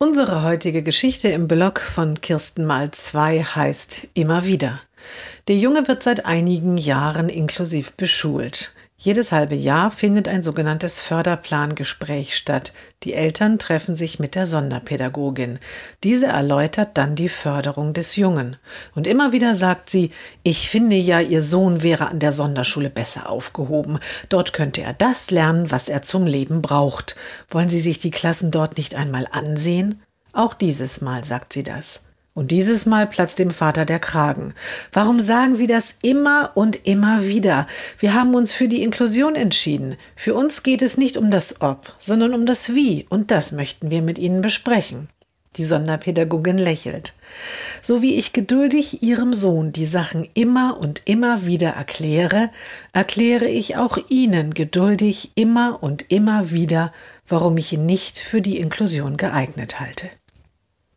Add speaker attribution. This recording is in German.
Speaker 1: Unsere heutige Geschichte im Blog von Kirsten mal 2 heißt Immer wieder. Der Junge wird seit einigen Jahren inklusiv beschult. Jedes halbe Jahr findet ein sogenanntes Förderplangespräch statt. Die Eltern treffen sich mit der Sonderpädagogin. Diese erläutert dann die Förderung des Jungen. Und immer wieder sagt sie, ich finde ja, Ihr Sohn wäre an der Sonderschule besser aufgehoben. Dort könnte er das lernen, was er zum Leben braucht. Wollen Sie sich die Klassen dort nicht einmal ansehen? Auch dieses Mal sagt sie das. Und dieses Mal platzt dem Vater der Kragen. Warum sagen Sie das immer und immer wieder? Wir haben uns für die Inklusion entschieden. Für uns geht es nicht um das Ob, sondern um das Wie, und das möchten wir mit Ihnen besprechen. Die Sonderpädagogin lächelt. So wie ich geduldig Ihrem Sohn die Sachen immer und immer wieder erkläre, erkläre ich auch Ihnen geduldig immer und immer wieder, warum ich ihn nicht für die Inklusion geeignet halte.